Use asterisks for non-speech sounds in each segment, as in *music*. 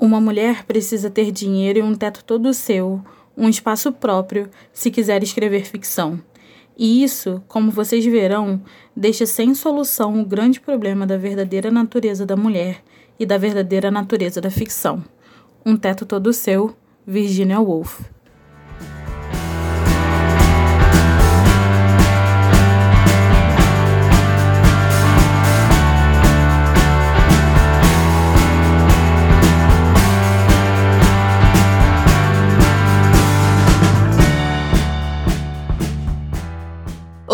Uma mulher precisa ter dinheiro e um teto todo seu, um espaço próprio, se quiser escrever ficção. E isso, como vocês verão, deixa sem solução o grande problema da verdadeira natureza da mulher e da verdadeira natureza da ficção. Um teto todo seu, Virginia Woolf.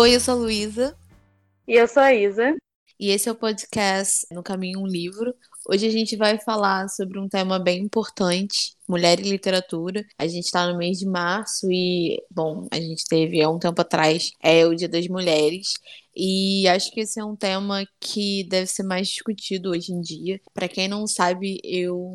Oi, eu sou a Luísa. E eu sou a Isa. E esse é o podcast No Caminho um Livro. Hoje a gente vai falar sobre um tema bem importante, mulher e literatura. A gente está no mês de março e, bom, a gente teve há um tempo atrás é o Dia das Mulheres. E acho que esse é um tema que deve ser mais discutido hoje em dia. Para quem não sabe, eu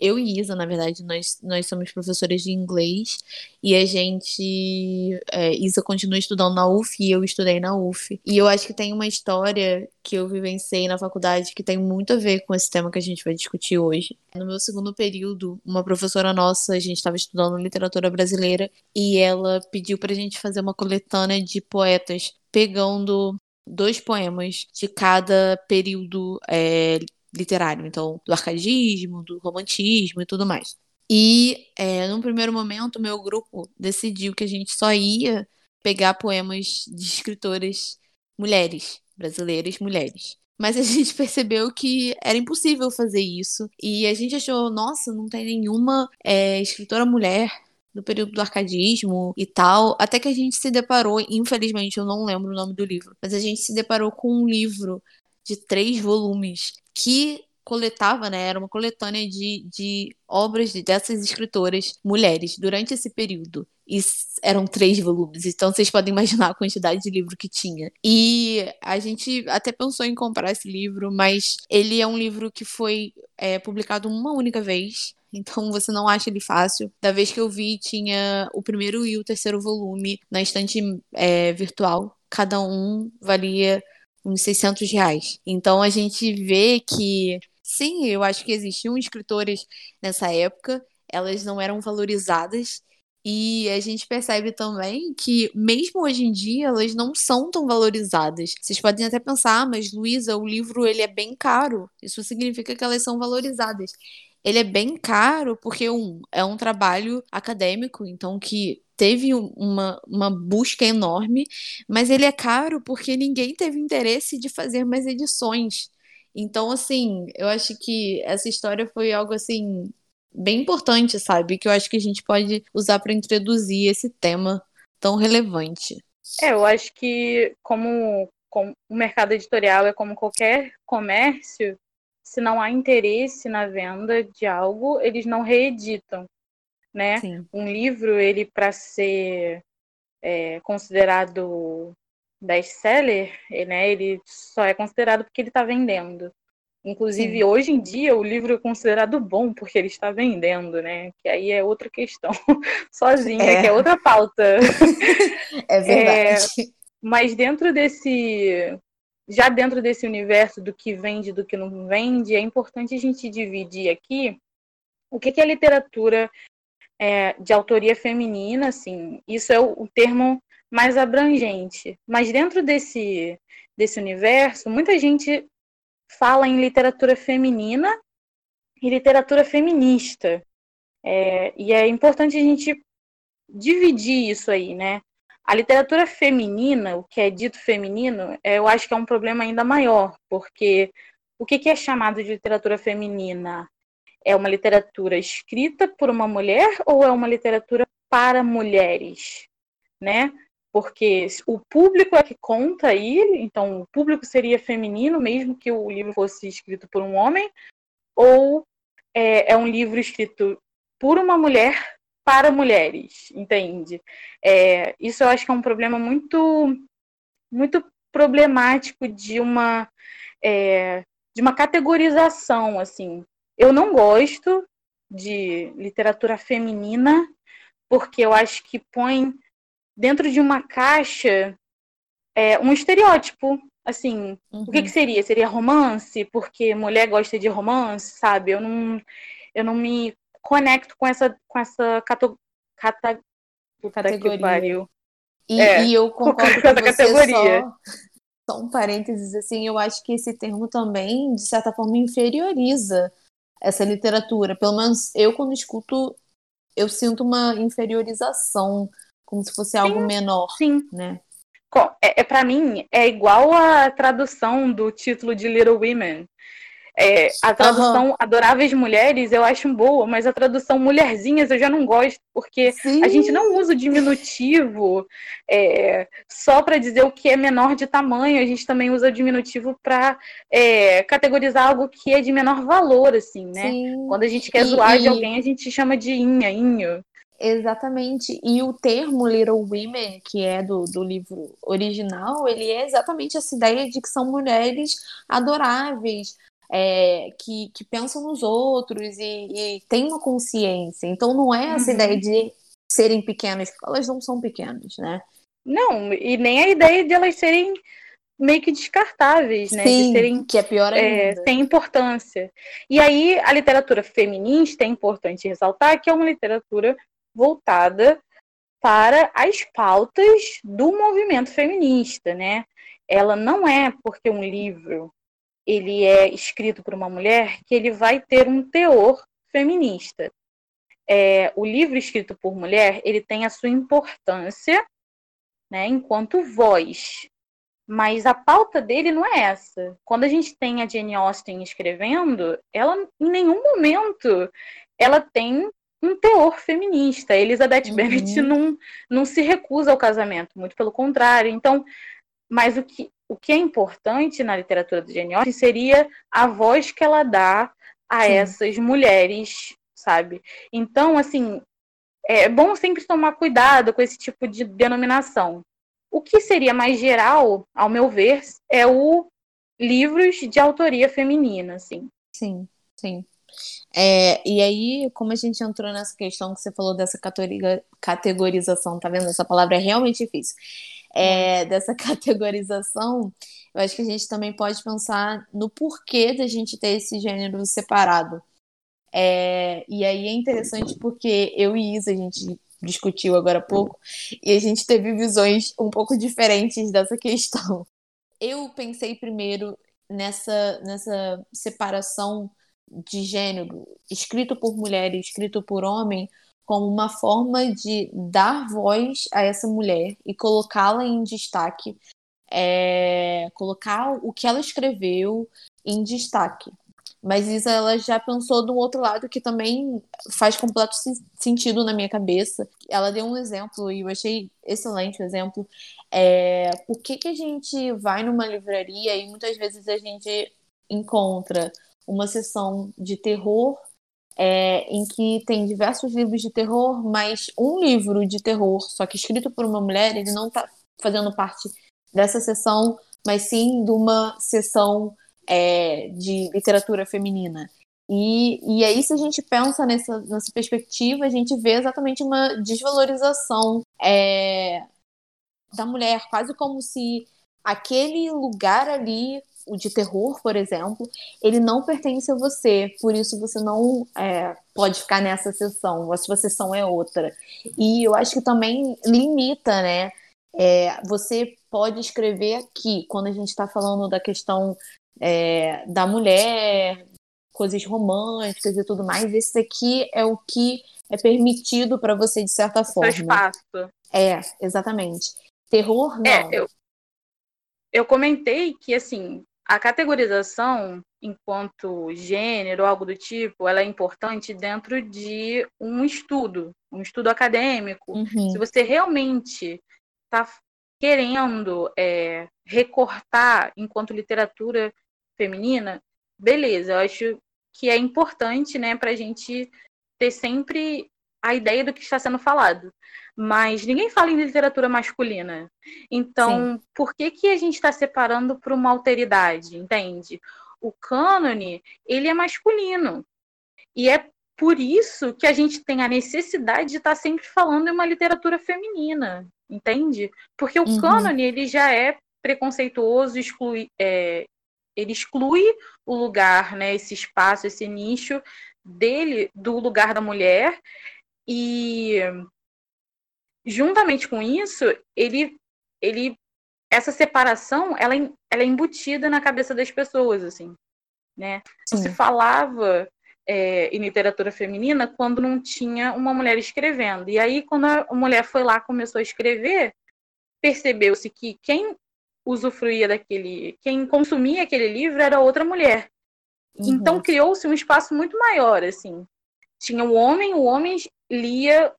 eu e Isa, na verdade, nós, nós somos professores de inglês e a gente. É, Isa continua estudando na UF e eu estudei na UF. E eu acho que tem uma história que eu vivenciei na faculdade que tem muito a ver com esse tema que a gente vai discutir hoje. No meu segundo período, uma professora nossa, a gente estava estudando literatura brasileira e ela pediu pra gente fazer uma coletânea de poetas pegando dois poemas de cada período é, literário, então do arcadismo, do romantismo e tudo mais. E é, num primeiro momento, meu grupo decidiu que a gente só ia pegar poemas de escritoras mulheres, brasileiras mulheres. Mas a *laughs* gente percebeu que era impossível fazer isso. E a gente achou, nossa, não tem nenhuma é, escritora mulher do período do arcadismo e tal. Até que a gente se deparou, infelizmente eu não lembro o nome do livro, mas a gente se deparou com um livro de três volumes que coletava, né, era uma coletânea de, de obras dessas escritoras mulheres durante esse período. E eram três volumes, então vocês podem imaginar a quantidade de livro que tinha. E a gente até pensou em comprar esse livro, mas ele é um livro que foi é, publicado uma única vez. Então você não acha ele fácil. Da vez que eu vi, tinha o primeiro e o terceiro volume na estante é, virtual. Cada um valia uns 600 reais. Então a gente vê que, sim, eu acho que existiam escritores nessa época, elas não eram valorizadas. E a gente percebe também que, mesmo hoje em dia, elas não são tão valorizadas. Vocês podem até pensar, ah, mas Luísa, o livro ele é bem caro. Isso significa que elas são valorizadas. Ele é bem caro porque, um, é um trabalho acadêmico, então que teve uma, uma busca enorme, mas ele é caro porque ninguém teve interesse de fazer mais edições. Então, assim, eu acho que essa história foi algo assim bem importante, sabe? Que eu acho que a gente pode usar para introduzir esse tema tão relevante. É, eu acho que como, como o mercado editorial é como qualquer comércio, se não há interesse na venda de algo, eles não reeditam né? Sim. Um livro, ele para ser é, considerado best-seller, né, ele só é considerado porque ele está vendendo. Inclusive, Sim. hoje em dia, o livro é considerado bom porque ele está vendendo, né? Que aí é outra questão *laughs* sozinha, é. que é outra pauta. *laughs* é verdade. É, mas dentro desse. Já dentro desse universo do que vende e do que não vende, é importante a gente dividir aqui o que, que é literatura é, de autoria feminina, assim, isso é o, o, termo mais abrangente. Mas dentro desse, desse universo, muita gente fala em literatura feminina e literatura feminista. É, e é importante a gente dividir isso aí, né? A literatura feminina, o que é dito feminino, é, eu acho que é um problema ainda maior, porque o que, que é chamado de literatura feminina? É uma literatura escrita por uma mulher ou é uma literatura para mulheres, né? Porque o público é que conta aí, então o público seria feminino, mesmo que o livro fosse escrito por um homem, ou é, é um livro escrito por uma mulher para mulheres, entende? É, isso eu acho que é um problema muito, muito problemático de uma é, de uma categorização assim eu não gosto de literatura feminina, porque eu acho que põe dentro de uma caixa é, um estereótipo. Assim, uhum. o que, que, seria? Seria romance? Porque mulher gosta de romance, sabe? Eu não. eu não me conecto com essa, com essa cato, cata, categoria. E, é, e, eu concordo com, você categoria. Só, só um parênteses, assim, eu acho que esse termo também, de certa forma, inferioriza essa literatura. Pelo menos eu, quando escuto, eu sinto uma inferiorização, como se fosse sim, algo menor, sim. né? É, é para mim é igual a tradução do título de Little Women. É, a tradução uhum. Adoráveis Mulheres eu acho boa, mas a tradução Mulherzinhas eu já não gosto, porque Sim. a gente não usa o diminutivo é, só para dizer o que é menor de tamanho, a gente também usa o diminutivo para é, categorizar algo que é de menor valor, assim, né? Sim. Quando a gente quer e, zoar de alguém, a gente chama de inha, inho. Exatamente. E o termo Little Women, que é do, do livro original, ele é exatamente essa ideia de que são mulheres adoráveis, é, que, que pensam nos outros e, e têm uma consciência. Então não é essa uhum. ideia de serem pequenas, porque elas não são pequenas, né? Não, e nem a ideia de elas serem meio que descartáveis, né? Sim, de serem, que é pior ainda. É, sem importância. E aí a literatura feminista é importante ressaltar que é uma literatura voltada para as pautas do movimento feminista, né? Ela não é porque um livro ele é escrito por uma mulher que ele vai ter um teor feminista. É, o livro escrito por mulher ele tem a sua importância, né, enquanto voz, mas a pauta dele não é essa. Quando a gente tem a Jane Austen escrevendo, ela em nenhum momento ela tem um teor feminista. Elizabeth uhum. Bennet não, não se recusa ao casamento, muito pelo contrário. Então, mas o que, o que é importante na literatura do Jane Austen seria a voz que ela dá a Sim. essas mulheres, sabe? Então, assim, é bom sempre tomar cuidado com esse tipo de denominação. O que seria mais geral, ao meu ver, é o livros de autoria feminina, assim. Sim, sim. É, e aí, como a gente entrou nessa questão que você falou dessa categorização, tá vendo? Essa palavra é realmente difícil. É, dessa *laughs* categorização, eu acho que a gente também pode pensar no porquê da gente ter esse gênero separado. É, e aí é interessante porque eu e Isa, a gente discutiu agora há pouco, e a gente teve visões um pouco diferentes dessa questão. Eu pensei primeiro nessa, nessa separação de gênero, escrito por mulher e escrito por homem, como uma forma de dar voz a essa mulher e colocá-la em destaque, é, colocar o que ela escreveu em destaque. Mas Isa, ela já pensou do outro lado que também faz completo sentido na minha cabeça. Ela deu um exemplo e eu achei excelente o exemplo. É, por que, que a gente vai numa livraria e muitas vezes a gente encontra uma sessão de terror é, em que tem diversos livros de terror, mas um livro de terror, só que escrito por uma mulher, ele não está fazendo parte dessa sessão, mas sim de uma sessão é, de literatura feminina. E, e aí, se a gente pensa nessa, nessa perspectiva, a gente vê exatamente uma desvalorização é, da mulher, quase como se aquele lugar ali o de terror, por exemplo, ele não pertence a você, por isso você não é, pode ficar nessa sessão, a sua sessão é outra. E eu acho que também limita, né? É, você pode escrever aqui, quando a gente está falando da questão é, da mulher, coisas românticas e tudo mais, esse aqui é o que é permitido para você, de certa forma. Seu espaço. É, exatamente. Terror, não. É, eu, eu comentei que, assim, a categorização enquanto gênero, algo do tipo, ela é importante dentro de um estudo, um estudo acadêmico. Uhum. Se você realmente está querendo é, recortar enquanto literatura feminina, beleza, eu acho que é importante né, para a gente ter sempre a ideia do que está sendo falado mas ninguém fala em literatura masculina. Então, Sim. por que, que a gente está separando para uma alteridade, entende? O cânone, ele é masculino. E é por isso que a gente tem a necessidade de estar sempre falando em uma literatura feminina, entende? Porque o uhum. cânone, ele já é preconceituoso, exclui, é, ele exclui o lugar, né, esse espaço, esse nicho dele do lugar da mulher e juntamente com isso, ele ele essa separação, ela, ela é embutida na cabeça das pessoas, assim, né? Sim. Se falava é, em literatura feminina quando não tinha uma mulher escrevendo. E aí, quando a mulher foi lá começou a escrever, percebeu-se que quem usufruía daquele, quem consumia aquele livro era outra mulher. Uhum. Então criou-se um espaço muito maior, assim. Tinha o homem, o homem lia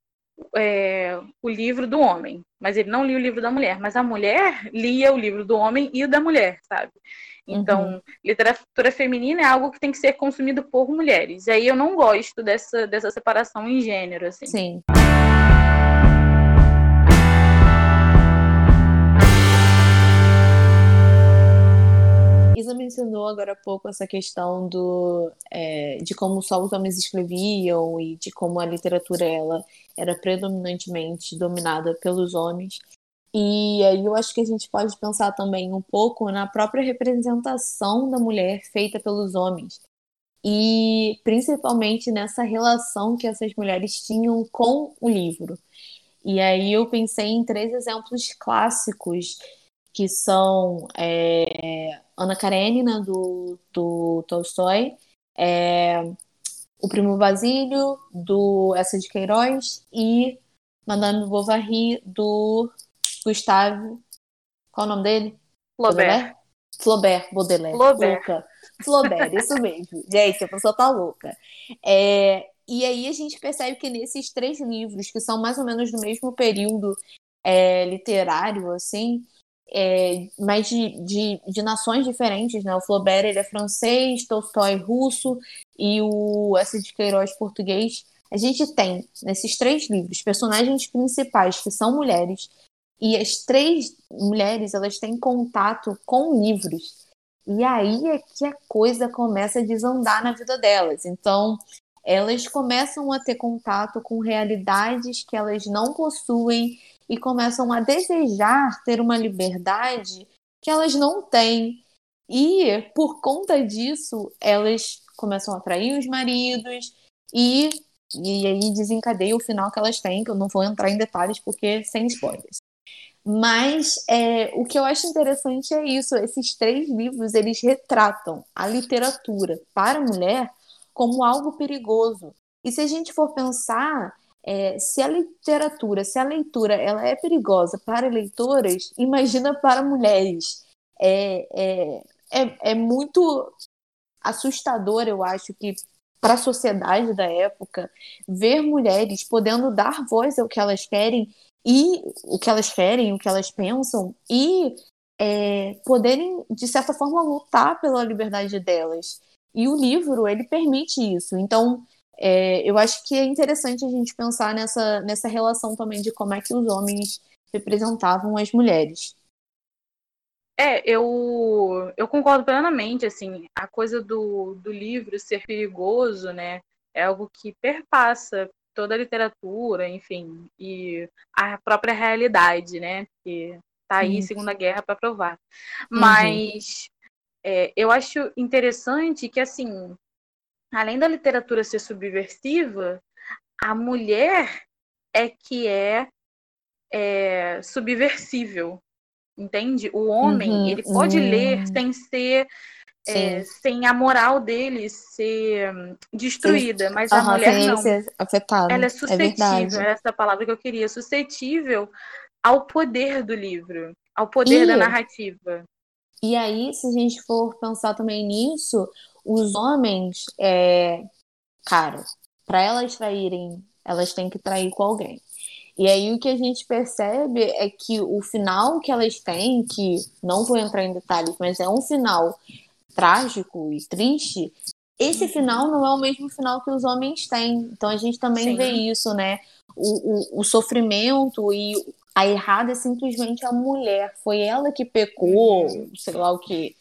é, o livro do homem, mas ele não lia o livro da mulher, mas a mulher lia o livro do homem e o da mulher, sabe? Então, uhum. literatura feminina é algo que tem que ser consumido por mulheres. E aí eu não gosto dessa, dessa separação em gênero, assim. Sim. Mencionou agora há pouco essa questão do, é, de como só os homens escreviam e de como a literatura ela era predominantemente dominada pelos homens. E aí eu acho que a gente pode pensar também um pouco na própria representação da mulher feita pelos homens. E principalmente nessa relação que essas mulheres tinham com o livro. E aí eu pensei em três exemplos clássicos que são é, Ana Karenina, do, do Tolstói, é, O Primo Basílio, do Essa de Queiroz, e Madame Bovary, do Gustavo. Qual o nome dele? Flaubert. Flaubert, Baudelaire. Flaubert. Louca. Flaubert, isso *laughs* mesmo. Gente, a pessoa tá louca. É, e aí a gente percebe que nesses três livros, que são mais ou menos do mesmo período é, literário, assim, é, mas de, de, de, nações diferentes, né? O Flaubert ele é francês, Tolstói russo e o S. de Queiroz português. A gente tem nesses três livros personagens principais que são mulheres e as três mulheres elas têm contato com livros e aí é que a coisa começa a desandar na vida delas. Então elas começam a ter contato com realidades que elas não possuem e começam a desejar ter uma liberdade que elas não têm. E por conta disso, elas começam a atrair os maridos e, e aí desencadeia o final que elas têm, que eu não vou entrar em detalhes porque sem spoilers. Mas é, o que eu acho interessante é isso: esses três livros eles retratam a literatura para a mulher como algo perigoso. E se a gente for pensar, é, se a literatura, se a leitura ela é perigosa para leitoras, imagina para mulheres. É, é, é, é muito assustador, eu acho, que para a sociedade da época, ver mulheres podendo dar voz ao que elas querem e o que elas querem, o que elas pensam e é, poderem, de certa forma, lutar pela liberdade delas. E o livro, ele permite isso. Então, é, eu acho que é interessante a gente pensar nessa, nessa relação também de como é que os homens representavam as mulheres. É, eu, eu concordo plenamente, assim, a coisa do, do livro ser perigoso, né, é algo que perpassa toda a literatura, enfim, e a própria realidade, né, que tá aí uhum. Segunda Guerra para provar. Uhum. Mas uhum. é, eu acho interessante que, assim, além da literatura ser subversiva, a mulher é que é, é subversível, entende? O homem, uhum, ele pode uhum. ler sem ser é, sem a moral dele ser destruída, Sim. mas uhum, a mulher não. Ser afetado. Ela é, é suscetível, é essa palavra que eu queria, suscetível ao poder do livro, ao poder e, da narrativa. E aí, se a gente for pensar também nisso, os homens, é, cara, para elas traírem, elas têm que trair com alguém. E aí o que a gente percebe é que o final que elas têm, que não vou entrar em detalhes, mas é um final trágico e triste, esse final não é o mesmo final que os homens têm. Então a gente também Sim. vê isso, né? O, o, o, sofrimento e a errada é simplesmente a mulher. Foi ela que pecou, sei lá o que.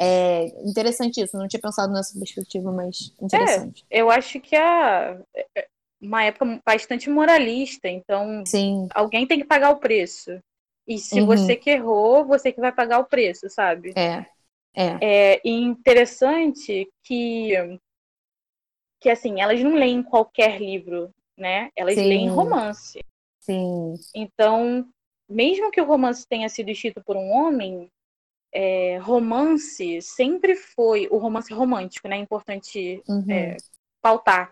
É interessante isso, não tinha pensado nessa perspectiva, mas interessante. É, eu acho que é, é uma época bastante moralista, então Sim. alguém tem que pagar o preço. E se uhum. você que errou, você que vai pagar o preço, sabe? É. É. é interessante que que assim, elas não leem qualquer livro, né? Elas Sim. leem romance. Sim. Então, mesmo que o romance tenha sido escrito por um homem, é, romance sempre foi o romance romântico, né? É importante uhum. é, pautar.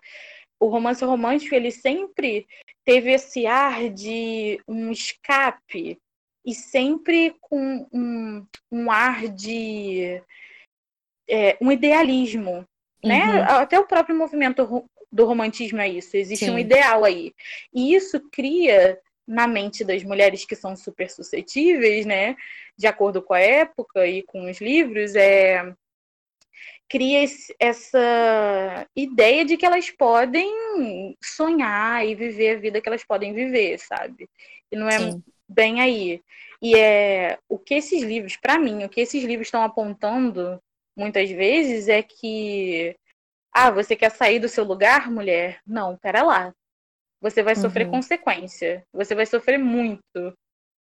O romance romântico ele sempre teve esse ar de um escape e sempre com um, um ar de é, um idealismo, né? Uhum. Até o próprio movimento do romantismo é isso. Existe Sim. um ideal aí. E isso cria na mente das mulheres que são super suscetíveis, né? De acordo com a época e com os livros, é cria essa ideia de que elas podem sonhar e viver a vida que elas podem viver, sabe? E não é Sim. bem aí. E é o que esses livros, para mim, o que esses livros estão apontando muitas vezes é que ah, você quer sair do seu lugar, mulher? Não, pera lá. Você vai sofrer uhum. consequência. Você vai sofrer muito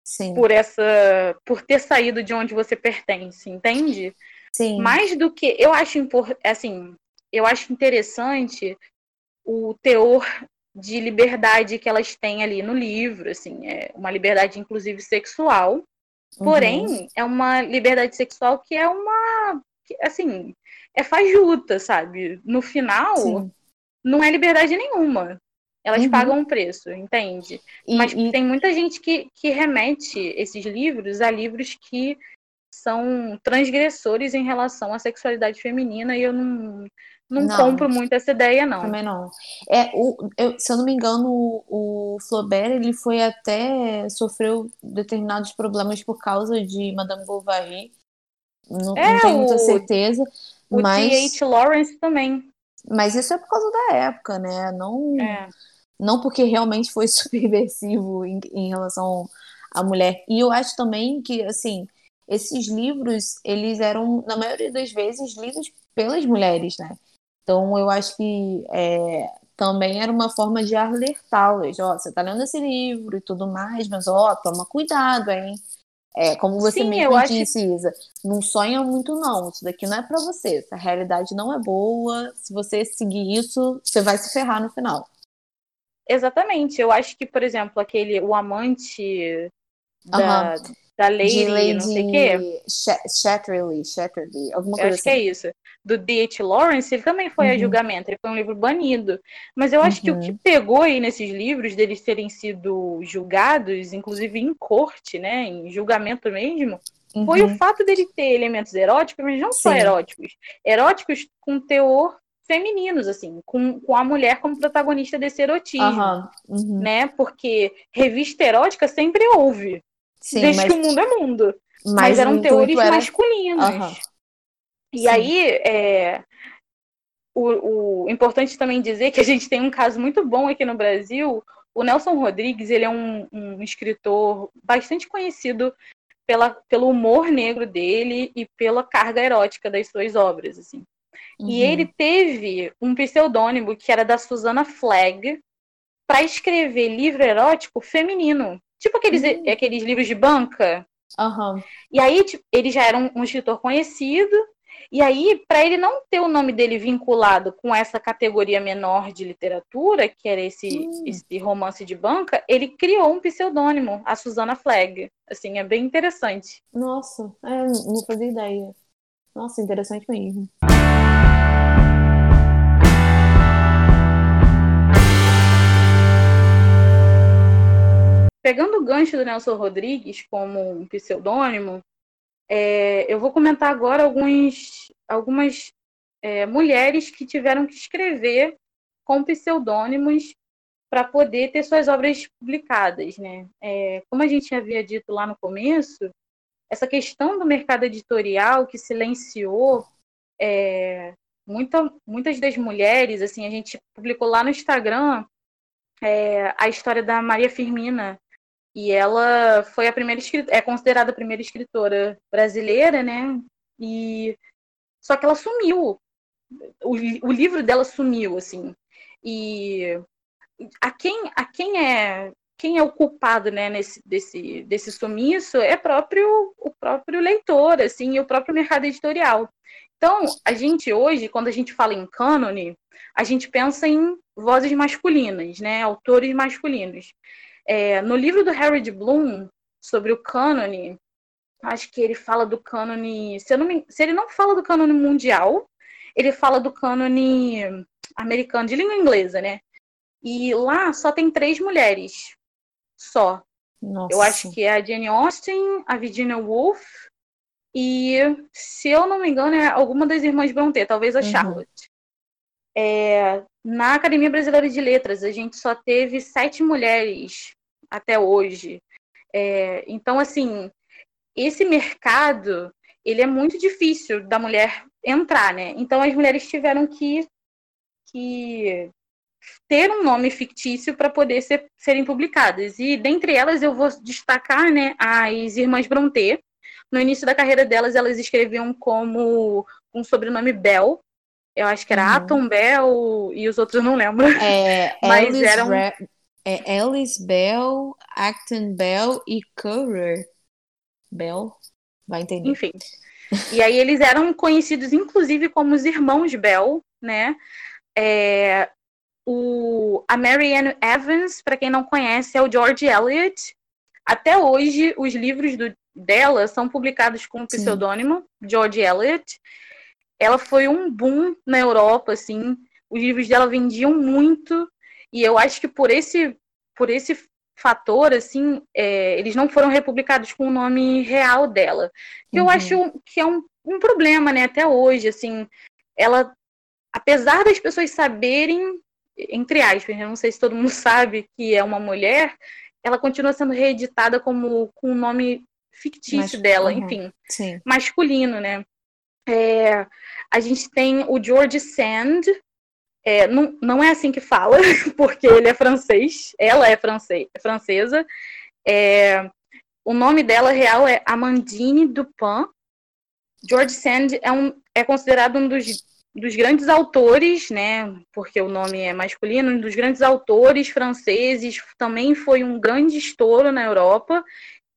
Sim. por essa, por ter saído de onde você pertence, entende? Sim. Mais do que eu acho assim, eu acho interessante o teor de liberdade que elas têm ali no livro, assim, é uma liberdade inclusive sexual. Porém, uhum. é uma liberdade sexual que é uma assim, é fajuta, sabe? No final, Sim. não é liberdade nenhuma. Elas uhum. pagam um preço, entende? E, Mas e... tem muita gente que, que remete esses livros a livros que são transgressores em relação à sexualidade feminina e eu não, não, não, compro muito essa ideia, não. Também não. É, o, eu, se eu não me engano, o, o Flaubert, ele foi até, sofreu determinados problemas por causa de Madame Bovary. Não, é, não tenho muita certeza. O mas... T.H. Lawrence também. Mas isso é por causa da época, né? Não, é. não porque realmente foi *laughs* subversivo em, em relação à mulher. E eu acho também que, assim, esses livros, eles eram, na maioria das vezes, lidos pelas mulheres, né? Então, eu acho que é, também era uma forma de alertá-las. Ó, você tá lendo esse livro e tudo mais, mas, ó, toma cuidado, hein? É, como você Sim, mesmo disse, acho... Isa, não sonha muito não, isso daqui não é para você, essa realidade não é boa, se você seguir isso, você vai se ferrar no final. Exatamente, eu acho que, por exemplo, aquele, o amante da, uhum da Lady, Lady não sei o quê. Shatterly, alguma coisa eu acho assim. que é assim. isso. Do D.H. Lawrence, ele também foi uhum. a julgamento, ele foi um livro banido. Mas eu acho uhum. que o uhum. que pegou aí nesses livros, deles terem sido julgados, inclusive em corte, né, em julgamento mesmo, uhum. foi o uhum. fato dele ter elementos eróticos, mas não Sim. só eróticos. Eróticos com teor femininos, assim, com, com a mulher como protagonista desse erotismo, uhum. né? Porque revista erótica sempre houve, Sim, desde mas... que o mundo é mundo. Mas, mas eram teores era... masculinos. Uhum. E Sim. aí, é... o, o importante também dizer que a gente tem um caso muito bom aqui no Brasil. O Nelson Rodrigues, ele é um, um escritor bastante conhecido pela, pelo humor negro dele e pela carga erótica das suas obras, assim. Uhum. E ele teve um pseudônimo que era da Susana Flag para escrever livro erótico feminino. Tipo aqueles, uhum. aqueles livros de banca. Uhum. E aí, tipo, ele já era um, um escritor conhecido. E aí, para ele não ter o nome dele vinculado com essa categoria menor de literatura, que era esse, uhum. esse romance de banca, ele criou um pseudônimo, a Susana Flag. Assim, é bem interessante. Nossa, é, não fazia ideia. Nossa, interessante mesmo. Pegando o gancho do Nelson Rodrigues como um pseudônimo, é, eu vou comentar agora alguns, algumas é, mulheres que tiveram que escrever com pseudônimos para poder ter suas obras publicadas. Né? É, como a gente havia dito lá no começo, essa questão do mercado editorial que silenciou é, muita, muitas das mulheres, assim, a gente publicou lá no Instagram é, a história da Maria Firmina, e ela foi a primeira é considerada a primeira escritora brasileira, né? E só que ela sumiu. O, o livro dela sumiu, assim. E a quem, a quem é quem é o culpado né, nesse, desse, desse sumiço é próprio, o próprio leitor, assim, e o próprio mercado editorial, Então, a gente hoje, quando a gente fala em cânone, a gente pensa em vozes masculinas, né? Autores masculinos. É, no livro do Harold Bloom, sobre o cânone, acho que ele fala do cânone. Se, me, se ele não fala do cânone mundial, ele fala do cânone americano, de língua inglesa, né? E lá só tem três mulheres. Só. Nossa. Eu acho que é a Jane Austen, a Virginia Woolf e, se eu não me engano, é alguma das irmãs Brontë, talvez a uhum. Charlotte. É, na Academia Brasileira de Letras, a gente só teve sete mulheres até hoje. É, então, assim, esse mercado ele é muito difícil da mulher entrar, né? Então as mulheres tiveram que, que ter um nome fictício para poder ser, serem publicadas. E dentre elas eu vou destacar, né, as irmãs Brontë. No início da carreira delas, elas escreviam como um sobrenome Bell. Eu acho que era uhum. Atom Bell e os outros não lembro. É, *laughs* Mas Alice eram é Alice Bell, Acton Bell e Currer Bell. Vai entender. Enfim. E aí eles eram conhecidos, inclusive, como os irmãos Bell, né? É, o, a Marianne Evans, para quem não conhece, é o George Eliot. Até hoje, os livros do, dela são publicados com o pseudônimo George Eliot. Ela foi um boom na Europa, assim. Os livros dela vendiam muito. E eu acho que por esse, por esse fator, assim, é, eles não foram republicados com o nome real dela. Que uhum. eu acho que é um, um problema, né, até hoje, assim. Ela, apesar das pessoas saberem entre aspas, eu não sei se todo mundo *laughs* sabe que é uma mulher, ela continua sendo reeditada como com o nome fictício Mas, dela, uhum, enfim, sim. masculino, né? É, a gente tem o George Sand, é, não, não é assim que fala, *laughs* porque ele é francês, ela é, francês, francesa. É, o nome dela real é Amandine Dupin. George Sand é, um, é considerado um dos dos grandes autores, né, porque o nome é masculino, um dos grandes autores franceses, também foi um grande estouro na Europa.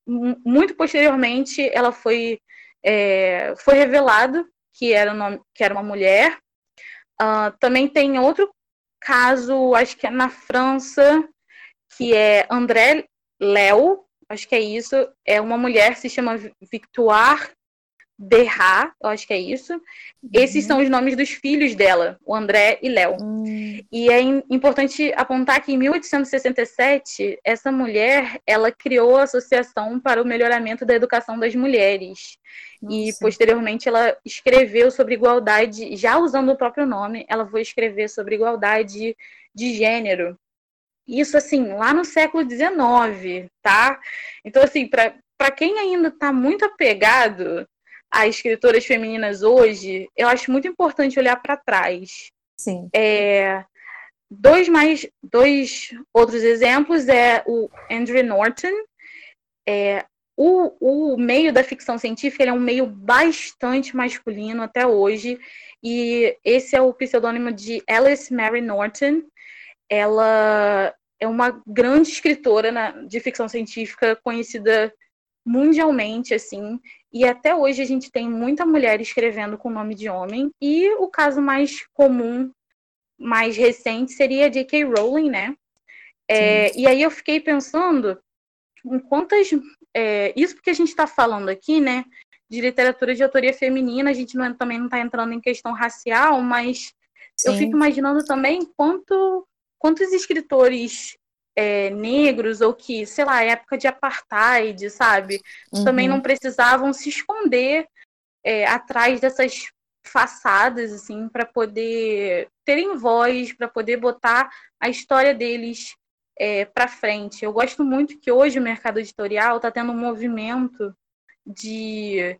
Muito posteriormente, ela foi, é, foi revelado que era, nome, que era uma mulher. Uh, também tem outro caso, acho que é na França, que é André Léo, acho que é isso, é uma mulher, se chama Victoire Derra, eu acho que é isso. Uhum. Esses são os nomes dos filhos dela, o André e Léo. Uhum. E é importante apontar que em 1867, essa mulher, ela criou a Associação para o Melhoramento da Educação das Mulheres. Nossa. E posteriormente ela escreveu sobre igualdade, já usando o próprio nome, ela foi escrever sobre igualdade de gênero. Isso assim, lá no século XIX, tá? Então assim, para quem ainda está muito apegado a escritoras femininas hoje, eu acho muito importante olhar para trás. Sim. É, dois mais dois outros exemplos é o Andrew Norton. É, o, o meio da ficção científica é um meio bastante masculino até hoje, e esse é o pseudônimo de Alice Mary Norton. Ela é uma grande escritora na, de ficção científica, conhecida mundialmente, assim, e até hoje a gente tem muita mulher escrevendo com nome de homem, e o caso mais comum, mais recente, seria J.K. Rowling, né? É, e aí eu fiquei pensando em quantas. É, isso porque a gente está falando aqui, né? De literatura de autoria feminina, a gente não, também não está entrando em questão racial, mas Sim. eu fico imaginando também quanto, quantos escritores é, negros ou que, sei lá, época de apartheid, sabe? Uhum. Também não precisavam se esconder é, atrás dessas façadas, assim, para poder terem voz, para poder botar a história deles é, para frente. Eu gosto muito que hoje o mercado editorial está tendo um movimento de,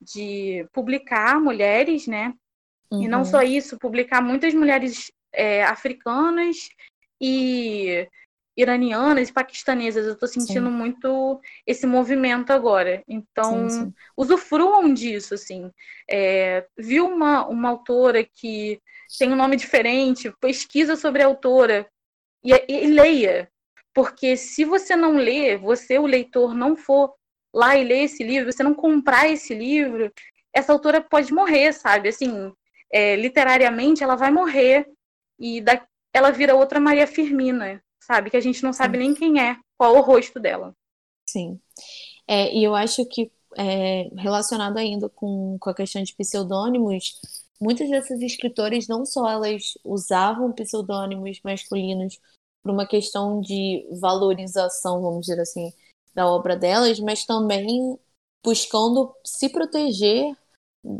de publicar mulheres, né? Uhum. E não uhum. só isso, publicar muitas mulheres é, africanas e iranianas e paquistanesas. Eu estou sentindo sim. muito esse movimento agora. Então, sim, sim. usufruam disso, assim. É, viu uma, uma autora que tem um nome diferente, pesquisa sobre a autora e, e, e leia. Porque se você não ler, você, o leitor, não for lá e ler esse livro, você não comprar esse livro, essa autora pode morrer, sabe? Assim, é, literariamente ela vai morrer e da, ela vira outra Maria Firmina, sabe? Que a gente não sabe nem quem é, qual o rosto dela. Sim. É, e eu acho que é, relacionado ainda com, com a questão de pseudônimos, muitas dessas escritoras não só elas usavam pseudônimos masculinos por uma questão de valorização, vamos dizer assim, da obra delas, mas também buscando se proteger,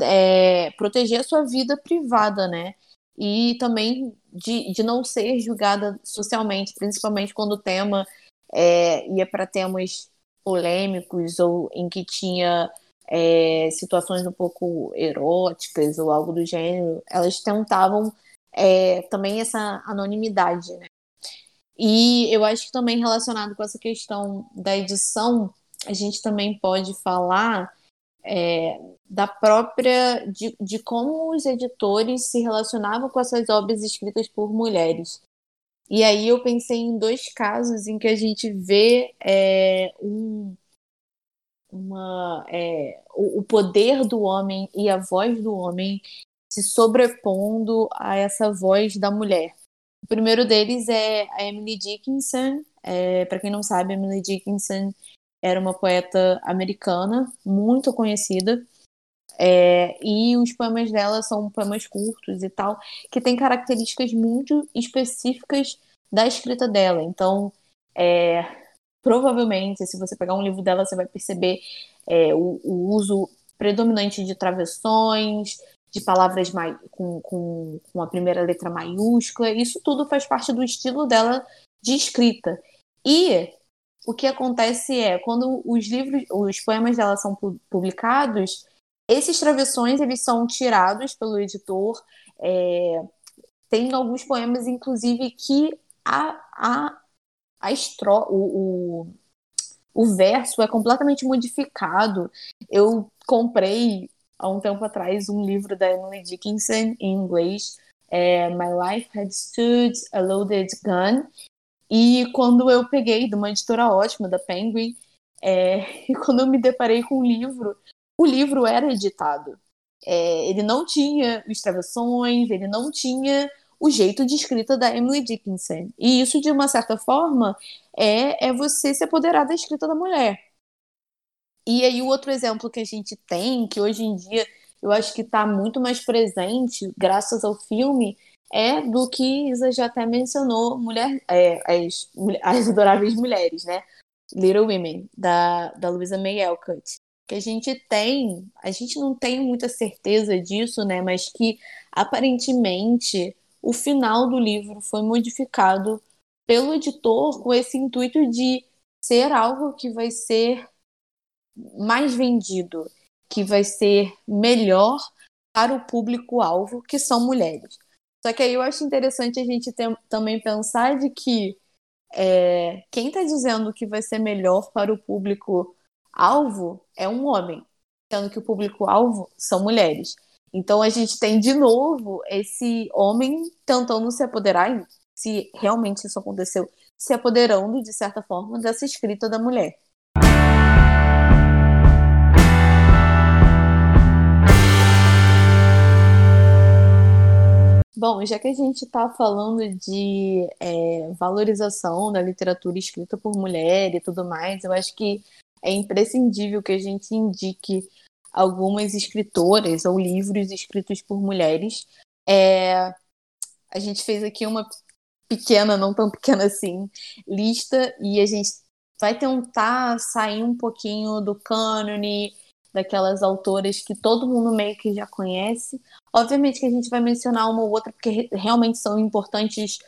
é, proteger a sua vida privada, né? E também de, de não ser julgada socialmente, principalmente quando o tema é, ia para temas polêmicos ou em que tinha é, situações um pouco eróticas ou algo do gênero, elas tentavam é, também essa anonimidade, né? E eu acho que também relacionado com essa questão da edição, a gente também pode falar é, da própria de, de como os editores se relacionavam com essas obras escritas por mulheres. E aí eu pensei em dois casos em que a gente vê é, um, uma, é, o, o poder do homem e a voz do homem se sobrepondo a essa voz da mulher. O primeiro deles é a Emily Dickinson. É, Para quem não sabe, Emily Dickinson era uma poeta americana muito conhecida. É, e os poemas dela são poemas curtos e tal, que têm características muito específicas da escrita dela. Então, é, provavelmente, se você pegar um livro dela, você vai perceber é, o, o, uso predominante de travessões, de palavras com, com, com a primeira letra maiúscula. Isso tudo faz parte do estilo dela de escrita. E o que acontece é, quando os livros, os poemas dela são publicados, esses travessões eles são tirados pelo editor. É, tem alguns poemas, inclusive, que a, a, a estro, o, o, o verso é completamente modificado. Eu comprei há um tempo atrás um livro da Emily Dickinson em inglês, é My Life Had Stood a Loaded Gun. E quando eu peguei de uma editora ótima, da Penguin, é, *laughs* e quando eu me deparei com o livro, o livro era editado. É, ele não tinha os travessões, ele não tinha o jeito de escrita da Emily Dickinson. E isso, de uma certa forma, é, é você se apoderar da escrita da mulher. E aí, o outro exemplo que a gente tem, que hoje em dia eu acho que está muito mais presente, graças ao filme, é do que Isa já até mencionou, mulher, é, as, *laughs* as adoráveis mulheres, né? Little Women, da, da Louisa May Alcott. Que a gente tem, a gente não tem muita certeza disso, né? Mas que aparentemente o final do livro foi modificado pelo editor com esse intuito de ser algo que vai ser mais vendido, que vai ser melhor para o público-alvo, que são mulheres. Só que aí eu acho interessante a gente ter, também pensar de que é, quem está dizendo que vai ser melhor para o público-alvo é um homem, sendo que o público-alvo são mulheres. Então a gente tem de novo esse homem tentando se apoderar, se realmente isso aconteceu, se apoderando de certa forma dessa escrita da mulher. Bom, já que a gente está falando de é, valorização da literatura escrita por mulher e tudo mais, eu acho que é imprescindível que a gente indique algumas escritoras ou livros escritos por mulheres. É, a gente fez aqui uma pequena, não tão pequena assim, lista e a gente vai tentar sair um pouquinho do cânone, daquelas autoras que todo mundo meio que já conhece. Obviamente que a gente vai mencionar uma ou outra porque realmente são importantes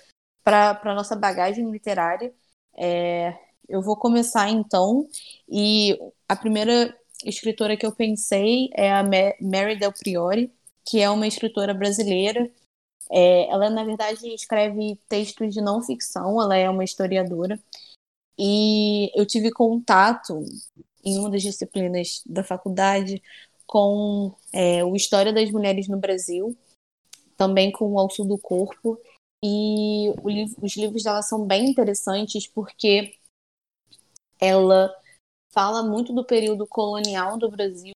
para a nossa bagagem literária. É, eu vou começar então, e a primeira escritora que eu pensei é a Mary Del Priori, que é uma escritora brasileira. É, ela, na verdade, escreve textos de não ficção, ela é uma historiadora. E eu tive contato em uma das disciplinas da faculdade com é, o História das Mulheres no Brasil, também com o Alço do Corpo. E os livros dela são bem interessantes porque ela fala muito do período colonial do Brasil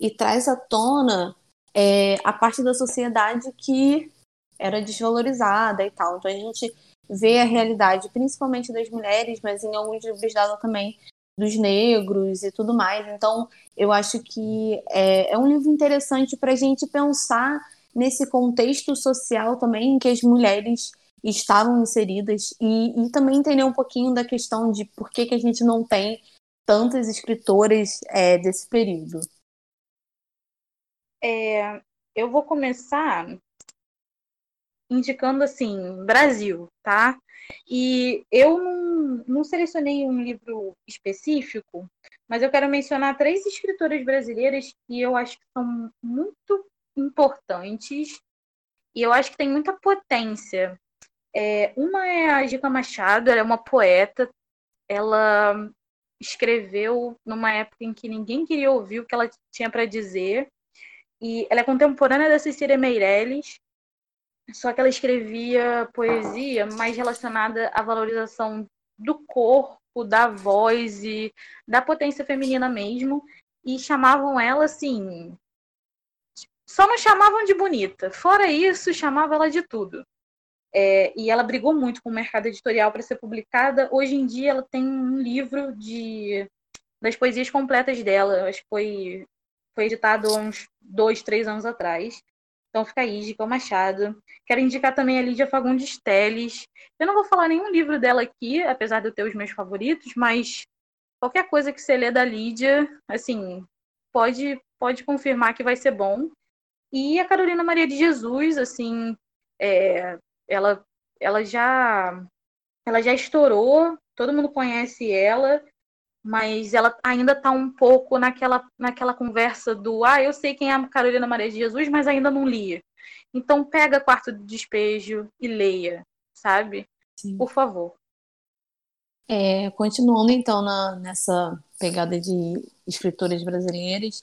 e traz à tona é, a parte da sociedade que era desvalorizada e tal. Então a gente vê a realidade, principalmente das mulheres, mas em alguns livros dela também dos negros e tudo mais. Então eu acho que é, é um livro interessante para a gente pensar nesse contexto social também em que as mulheres estavam inseridas e, e também entender um pouquinho da questão de por que, que a gente não tem tantas escritoras é, desse período. É, eu vou começar indicando assim, Brasil, tá? E eu não, não selecionei um livro específico, mas eu quero mencionar três escritoras brasileiras que eu acho que são muito importantes e eu acho que tem muita potência. É, uma é a Gica Machado, ela é uma poeta, ela escreveu numa época em que ninguém queria ouvir o que ela tinha para dizer, e ela é contemporânea da Cecília Meirelles, só que ela escrevia poesia mais relacionada à valorização do corpo, da voz e da potência feminina mesmo, e chamavam ela assim. Só não chamavam de bonita, fora isso, chamavam ela de tudo. É, e ela brigou muito com o mercado editorial para ser publicada. Hoje em dia, ela tem um livro de das poesias completas dela. Acho que foi, foi editado há uns dois, três anos atrás. Então fica aí, Gica Machado. Quero indicar também a Lídia Fagundes Teles. Eu não vou falar nenhum livro dela aqui, apesar de eu ter os meus favoritos, mas qualquer coisa que você lê da Lídia, assim, pode, pode confirmar que vai ser bom. E a Carolina Maria de Jesus, assim, é, ela, ela já ela já estourou, todo mundo conhece ela, mas ela ainda está um pouco naquela, naquela conversa do ah, eu sei quem é a Carolina Maria de Jesus, mas ainda não li. Então pega quarto de despejo e leia, sabe? Sim. Por favor. É, continuando então na, nessa pegada de escritoras brasileiras,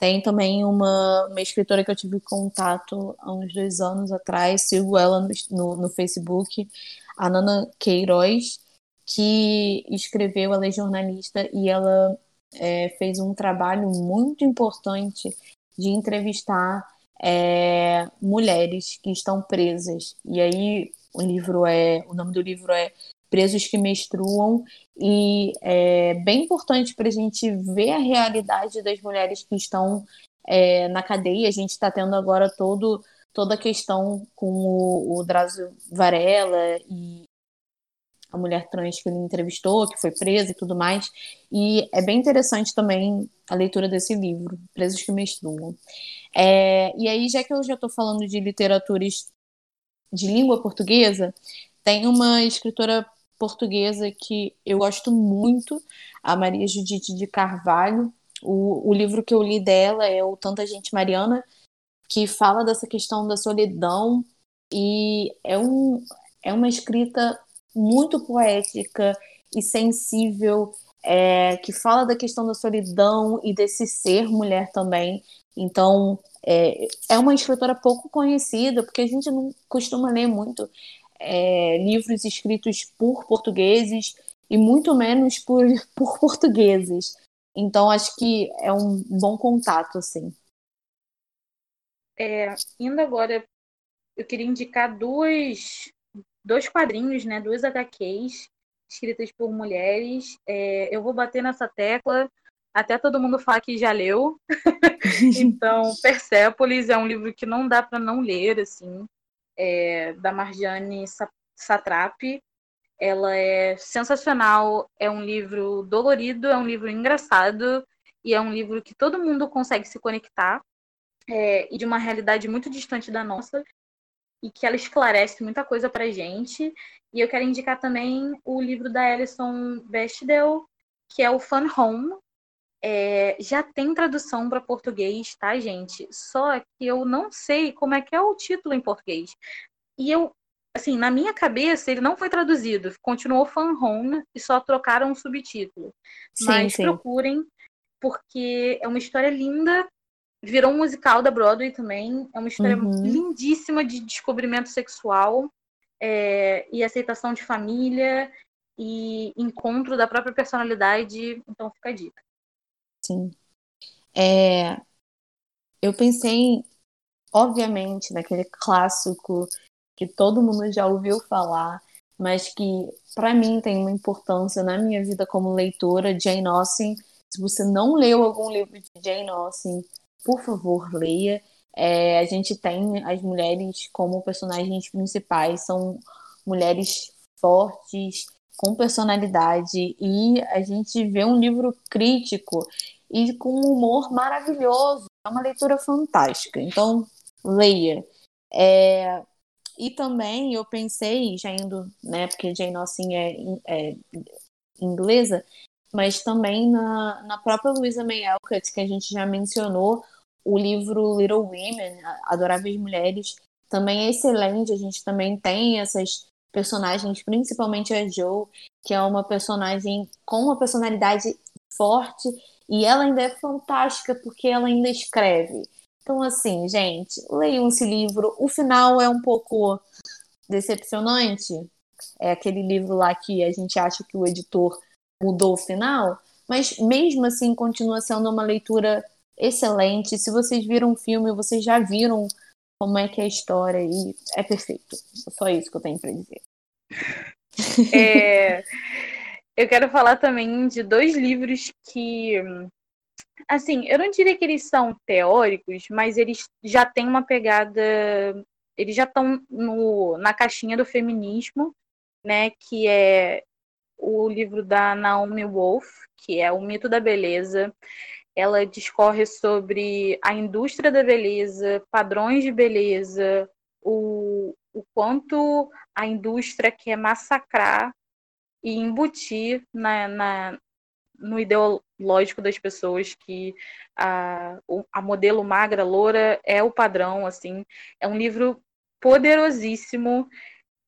tem também uma, uma escritora que eu tive contato há uns dois anos atrás, sigo ela no, no, no Facebook, a Nana Queiroz, que escreveu, ela é jornalista e ela é, fez um trabalho muito importante de entrevistar é, mulheres que estão presas. E aí o livro é, o nome do livro é presos que menstruam, e é bem importante para a gente ver a realidade das mulheres que estão é, na cadeia. A gente está tendo agora todo, toda a questão com o, o Drauzio Varela e a mulher trans que ele entrevistou, que foi presa e tudo mais. E é bem interessante também a leitura desse livro, Presos que Menstruam. É, e aí, já que eu já estou falando de literaturas de língua portuguesa, tem uma escritora portuguesa que eu gosto muito, a Maria Judite de Carvalho. O, o livro que eu li dela é o Tanta Gente Mariana, que fala dessa questão da solidão e é, um, é uma escrita muito poética e sensível, é, que fala da questão da solidão e desse ser mulher também. Então, é, é uma escritora pouco conhecida, porque a gente não costuma ler muito é, livros escritos por portugueses e muito menos por, *laughs* por portugueses. Então, acho que é um bom contato, assim. É, indo agora, eu queria indicar dois, dois quadrinhos, né, duas HQs escritas por mulheres. É, eu vou bater nessa tecla até todo mundo falar que já leu. *laughs* então, Persépolis é um livro que não dá para não ler, assim é, da Marjane Satrapi. Ela é sensacional, é um livro dolorido, é um livro engraçado e é um livro que todo mundo consegue se conectar é, e de uma realidade muito distante da nossa e que ela esclarece muita coisa para gente. E eu quero indicar também o livro da Alison Bechdel, que é o Fun Home, é, já tem tradução para português, tá, gente? Só que eu não sei como é que é o título em português. E eu, assim, na minha cabeça, ele não foi traduzido. Continuou Fan Home e só trocaram o subtítulo. Sim, Mas sim. procurem, porque é uma história linda. Virou um musical da Broadway também. É uma história uhum. lindíssima de descobrimento sexual é, e aceitação de família e encontro da própria personalidade. Então fica a dica. Sim. É, eu pensei, obviamente, naquele clássico que todo mundo já ouviu falar, mas que para mim tem uma importância na minha vida como leitora, Jane Austen. Se você não leu algum livro de Jane Austen, por favor, leia. É, a gente tem as mulheres como personagens principais, são mulheres fortes, com personalidade, e a gente vê um livro crítico e com um humor maravilhoso. É uma leitura fantástica. Então, leia. É, e também eu pensei, já indo, né, porque Jane Austen é, é inglesa, mas também na, na própria Louisa May Alcott, que a gente já mencionou, o livro Little Women, Adoráveis Mulheres, também é excelente. A gente também tem essas personagens, principalmente a Jo, que é uma personagem com uma personalidade forte e ela ainda é fantástica porque ela ainda escreve. Então, assim, gente, leiam esse livro. O final é um pouco decepcionante. É aquele livro lá que a gente acha que o editor mudou o final, mas mesmo assim continua sendo uma leitura excelente. Se vocês viram o filme, vocês já viram como é que é a história e é perfeito. Só isso que eu tenho para dizer. É, *laughs* eu quero falar também de dois livros que Assim, eu não diria que eles são teóricos, mas eles já têm uma pegada. Eles já estão na caixinha do feminismo, né? Que é o livro da Naomi Wolf, que é O Mito da Beleza. Ela discorre sobre a indústria da beleza, padrões de beleza, o, o quanto a indústria quer massacrar e embutir na, na, no ideológico das pessoas que a, a modelo magra, loura, é o padrão, assim. É um livro poderosíssimo,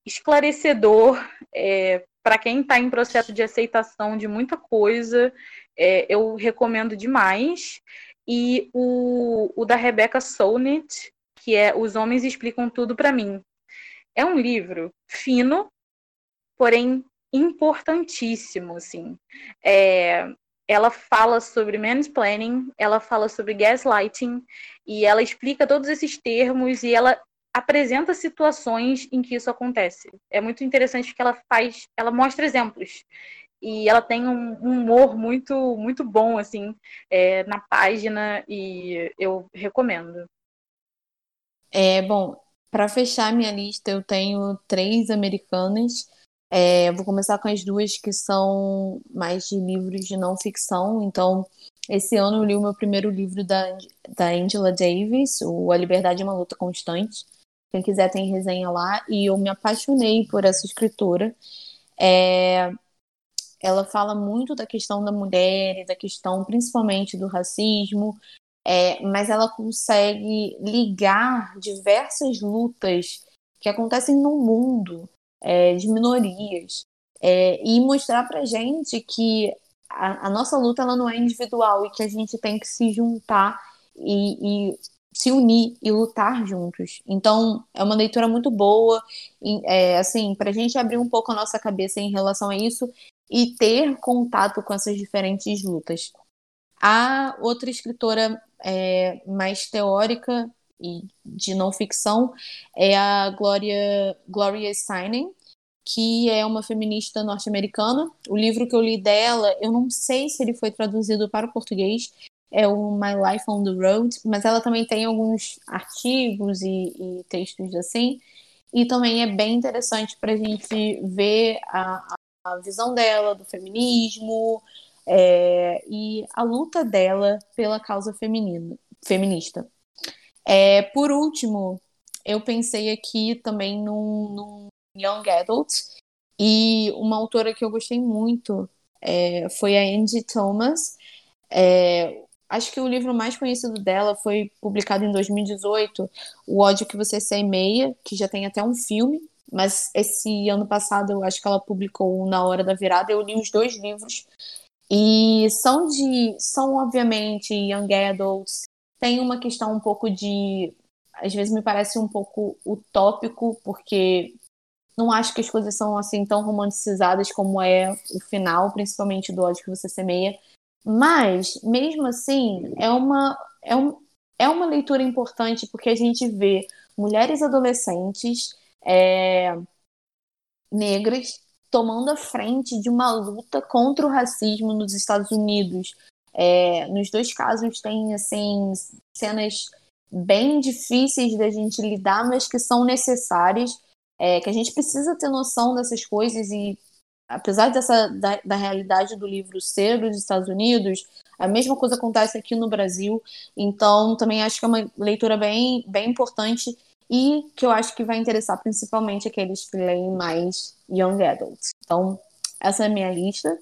esclarecedor, é, para quem está em processo de aceitação de muita coisa, é, eu recomendo demais. E o, o da Rebecca Solnit, que é Os Homens Explicam Tudo para Mim. É um livro fino, porém importantíssimo, assim. É, ela fala sobre mansplaining, ela fala sobre gaslighting, e ela explica todos esses termos e ela apresenta situações em que isso acontece. É muito interessante que ela faz, ela mostra exemplos. E ela tem um, humor muito muito bom assim é, na página e eu recomendo. É bom. Para fechar minha lista, eu tenho três americanas é, vou começar com as duas que são mais de livros de não ficção. Então, esse ano eu li o meu primeiro livro da, da Angela Davis, o A Liberdade é uma Luta Constante. Quem quiser tem resenha lá. E eu me apaixonei por essa escritora. É, ela fala muito da questão da mulher, da questão principalmente do racismo, é, mas ela consegue ligar diversas lutas que acontecem no mundo é, de minorias, é, e mostrar para gente que a, a, nossa luta ela não é individual e que a gente tem que se juntar e, e se unir e lutar juntos. Então, é uma leitura muito boa, é, assim, para a gente abrir um pouco a nossa cabeça em relação a isso e ter contato com essas diferentes lutas. A outra escritora é, mais teórica e de não ficção é a Gloria, Gloria Steinem, que é uma feminista norte-americana. O livro que eu li dela, eu não sei se ele foi traduzido para o português, é o My Life on the Road, mas ela também tem alguns artigos e, e textos assim. E também é bem interessante para a gente ver a, a, visão dela do feminismo é, e a luta dela pela causa feminina, feminista. É, por último, eu pensei aqui também num, num Young Adult, e uma autora que eu gostei muito é, foi a Angie Thomas. É, acho que o livro mais conhecido dela foi publicado em 2018, O ódio que você semeia, que já tem até um filme, mas esse ano passado eu acho que ela publicou Na Hora da Virada, eu li os dois livros, e são de, são obviamente young adults, tem uma questão um pouco de. Às vezes me parece um pouco utópico, porque não acho que as coisas são assim tão romanticizadas como é o final, principalmente do ódio que você semeia. Mas, mesmo assim, é uma. É um, é uma leitura importante porque a gente vê mulheres adolescentes é, negras tomando a frente de uma luta contra o racismo nos Estados Unidos. É, nos dois casos tem assim cenas bem difíceis da gente lidar, mas que são necessárias, é, que a gente precisa ter noção dessas coisas e apesar dessa da, da, realidade do livro ser dos Estados Unidos, a mesma coisa acontece aqui no Brasil. Então, também acho que é uma leitura bem, bem importante e que eu acho que vai interessar principalmente aqueles que leem mais young adults. Então, essa é a minha lista.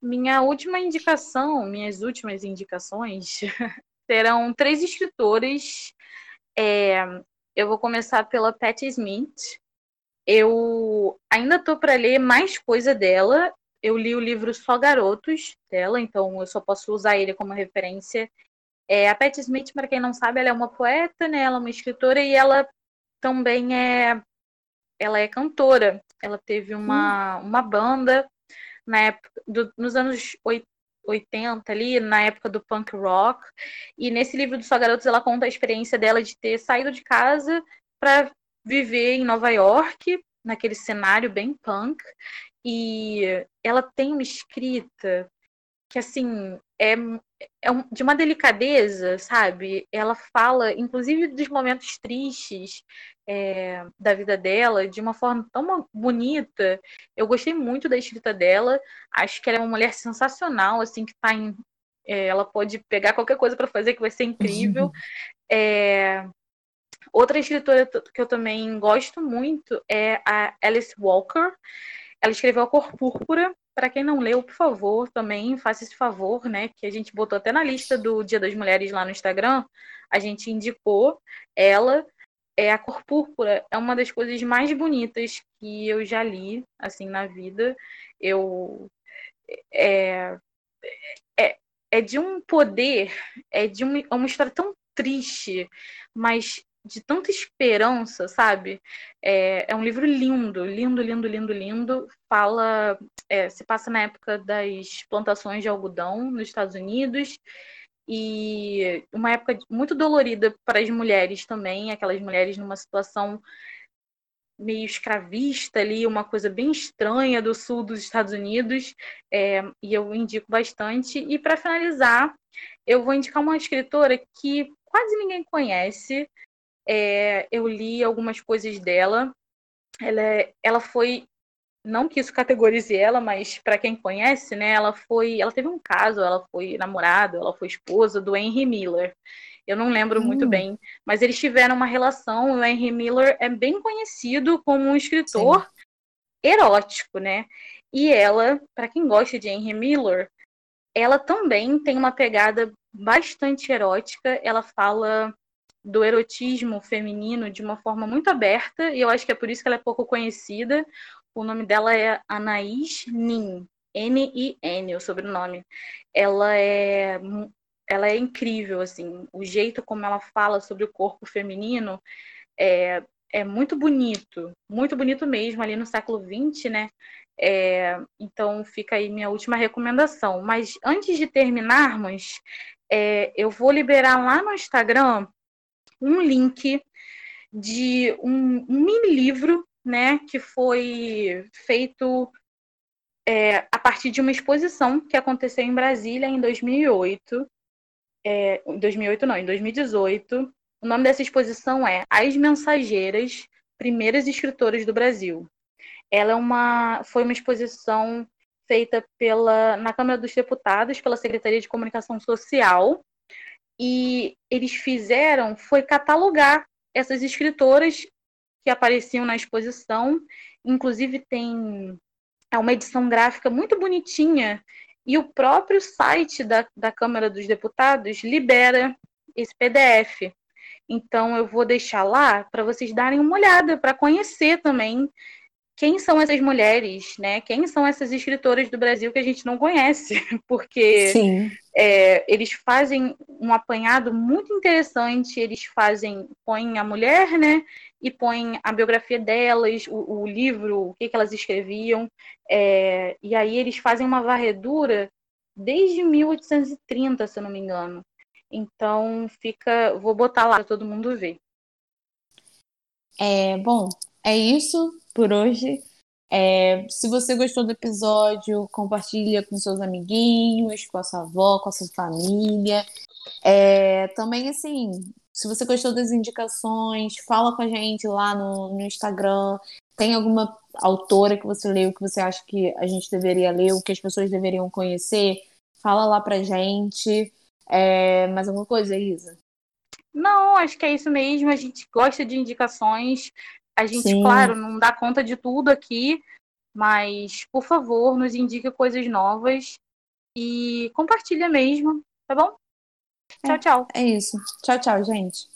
Minha última indicação, minhas últimas indicações *laughs* serão três escritores. É, eu vou começar pela Patti Smith. Eu ainda estou para ler mais coisa dela. Eu li o livro Só Garotos dela, então eu só posso usar ele como referência. É, a Patti Smith, para quem não sabe, ela é uma poeta, né? Ela é uma escritora e ela também é ela é cantora. Ela teve uma, hum. uma banda na época do, nos anos 80 ali, na época do punk rock. E nesse livro do Só Garotos ela conta a experiência dela de ter saído de casa para viver em Nova York, naquele cenário bem punk. E ela tem uma escrita que assim é, é de uma delicadeza, sabe? Ela fala, inclusive, dos momentos tristes é, da vida dela de uma forma tão bonita. Eu gostei muito da escrita dela. Acho que ela é uma mulher sensacional, assim, que tá em. É, ela pode pegar qualquer coisa para fazer que vai ser incrível. Uhum. É, outra escritora que eu também gosto muito é a Alice Walker. Ela escreveu A Cor Púrpura, para quem não leu, por favor, também faça esse favor, né? Que a gente botou até na lista do Dia das Mulheres lá no Instagram. A gente indicou ela. É a cor púrpura é uma das coisas mais bonitas que eu já li assim na vida. Eu é, é, é de um poder, é de uma, é uma história tão triste, mas de tanta esperança, sabe? É, é um livro lindo, lindo, lindo, lindo, lindo. Fala, é, se passa na época das plantações de algodão nos Estados Unidos e uma época muito dolorida para as mulheres também, aquelas mulheres numa situação meio escravista ali, uma coisa bem estranha do sul dos Estados Unidos, é, e eu indico bastante. E para finalizar, eu vou indicar uma escritora que quase ninguém conhece, é, eu li algumas coisas dela. Ela, é, ela foi, não que isso categorize ela, mas para quem conhece, né? Ela foi, ela teve um caso, ela foi namorada, ela foi esposa do Henry Miller. Eu não lembro hum. muito bem, mas eles tiveram uma relação. O Henry Miller é bem conhecido como um escritor Sim. erótico, né? E ela, para quem gosta de Henry Miller, ela também tem uma pegada bastante erótica. Ela fala do erotismo feminino de uma forma muito aberta, e eu acho que é por isso que ela é pouco conhecida. O nome dela é Anaís Nin, N-I-N, o sobrenome. Ela é ela é incrível, assim, o jeito como ela fala sobre o corpo feminino é, é muito bonito, muito bonito mesmo, ali no século XX, né? É, então fica aí minha última recomendação. Mas antes de terminarmos, é, eu vou liberar lá no Instagram um link de um, mini livro, né, que foi feito é, a partir de uma exposição que aconteceu em Brasília em 2008. É, 2008 não, em 2018. O nome dessa exposição é As Mensageiras, Primeiras Escritoras do Brasil. Ela é uma, foi uma exposição feita pela, na Câmara dos Deputados, pela Secretaria de Comunicação Social, e eles fizeram foi catalogar essas escritoras que apareciam na exposição. Inclusive tem é uma edição gráfica muito bonitinha e o próprio site da, da Câmara dos Deputados libera esse PDF. Então eu vou deixar lá para vocês darem uma olhada, para conhecer também quem são essas mulheres, né? Quem são essas escritoras do Brasil que a gente não conhece? *laughs* Porque é, eles fazem um apanhado muito interessante, eles fazem, põem a mulher, né? E põem a biografia delas, o, o livro, o que, que elas escreviam, é, e aí eles fazem uma varredura desde 1830, se eu não me engano. Então fica, vou botar lá para todo mundo ver. É, bom, é isso por hoje. É, se você gostou do episódio, compartilha com seus amiguinhos, com a sua avó, com a sua família. É, também, assim, se você gostou das indicações, fala com a gente lá no, no Instagram. Tem alguma autora que você leu que você acha que a gente deveria ler, ou que as pessoas deveriam conhecer? Fala lá pra gente. É, mais alguma coisa, Isa? Não, acho que é isso mesmo. A gente gosta de indicações. A gente, Sim. claro, não dá conta de tudo aqui, mas, por favor, nos indique coisas novas e compartilha mesmo, tá bom? Tchau, é, tchau. É isso. Tchau, tchau, gente.